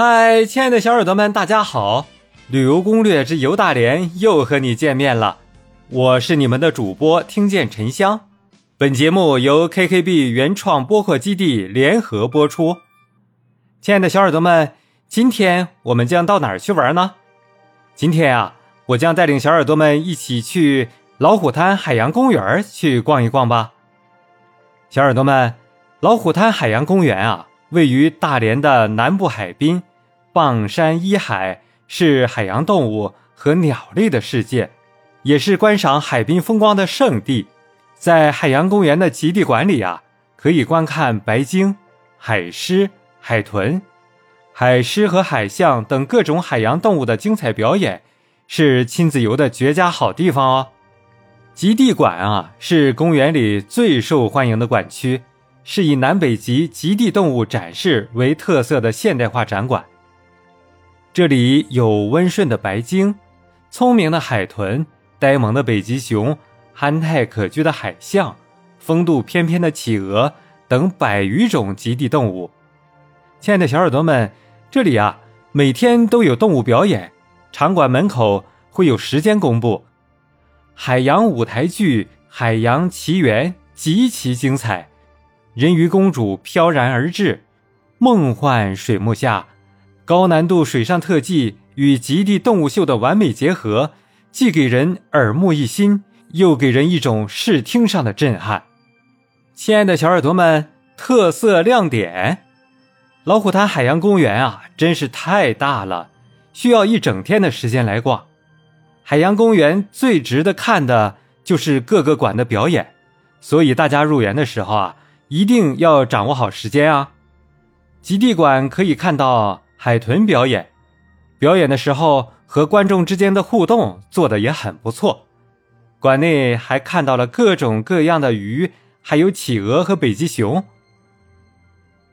嗨，亲爱的小耳朵们，大家好！旅游攻略之游大连又和你见面了，我是你们的主播听见沉香。本节目由 KKB 原创播客基地联合播出。亲爱的小耳朵们，今天我们将到哪儿去玩呢？今天啊，我将带领小耳朵们一起去老虎滩海洋公园去逛一逛吧。小耳朵们，老虎滩海洋公园啊，位于大连的南部海滨。傍山依海，是海洋动物和鸟类的世界，也是观赏海滨风光的圣地。在海洋公园的极地馆里啊，可以观看白鲸、海狮、海豚、海狮和海象等各种海洋动物的精彩表演，是亲子游的绝佳好地方哦。极地馆啊，是公园里最受欢迎的馆区，是以南北极极地动物展示为特色的现代化展馆。这里有温顺的白鲸、聪明的海豚、呆萌的北极熊、憨态可掬的海象、风度翩翩的企鹅等百余种极地动物。亲爱的小耳朵们，这里啊每天都有动物表演，场馆门口会有时间公布。海洋舞台剧《海洋奇缘》极其精彩，人鱼公主飘然而至，梦幻水幕下。高难度水上特技与极地动物秀的完美结合，既给人耳目一新，又给人一种视听上的震撼。亲爱的小耳朵们，特色亮点：老虎滩海洋公园啊，真是太大了，需要一整天的时间来逛。海洋公园最值得看的就是各个馆的表演，所以大家入园的时候啊，一定要掌握好时间啊。极地馆可以看到。海豚表演，表演的时候和观众之间的互动做的也很不错。馆内还看到了各种各样的鱼，还有企鹅和北极熊。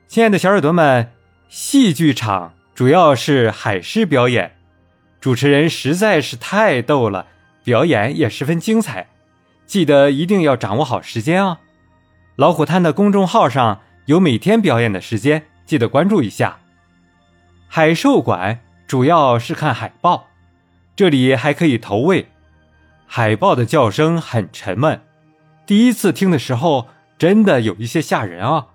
亲爱的小耳朵们，戏剧场主要是海狮表演，主持人实在是太逗了，表演也十分精彩。记得一定要掌握好时间啊！老虎滩的公众号上有每天表演的时间，记得关注一下。海兽馆主要是看海豹，这里还可以投喂。海豹的叫声很沉闷，第一次听的时候真的有一些吓人啊。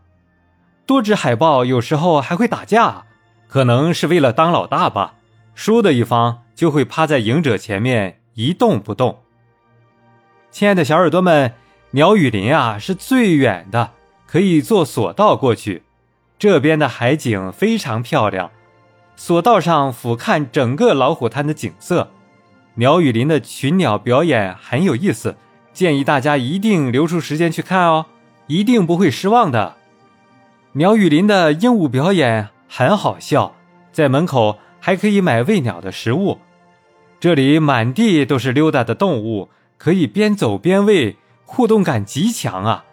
多只海豹有时候还会打架，可能是为了当老大吧。输的一方就会趴在赢者前面一动不动。亲爱的小耳朵们，鸟语林啊是最远的，可以坐索道过去。这边的海景非常漂亮。索道上俯瞰整个老虎滩的景色，鸟语林的群鸟表演很有意思，建议大家一定留出时间去看哦，一定不会失望的。鸟语林的鹦鹉表演很好笑，在门口还可以买喂鸟的食物。这里满地都是溜达的动物，可以边走边喂，互动感极强啊。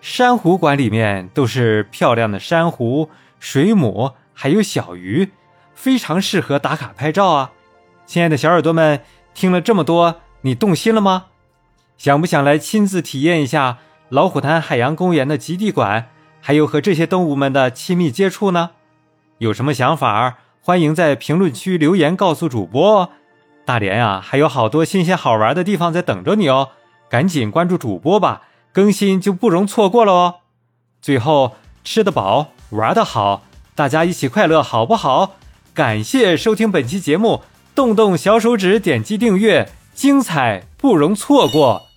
珊瑚馆里面都是漂亮的珊瑚、水母。还有小鱼，非常适合打卡拍照啊！亲爱的小耳朵们，听了这么多，你动心了吗？想不想来亲自体验一下老虎滩海洋公园的极地馆，还有和这些动物们的亲密接触呢？有什么想法，欢迎在评论区留言告诉主播哦！大连啊，还有好多新鲜好玩的地方在等着你哦！赶紧关注主播吧，更新就不容错过了哦！最后，吃得饱，玩得好。大家一起快乐，好不好？感谢收听本期节目，动动小手指点击订阅，精彩不容错过。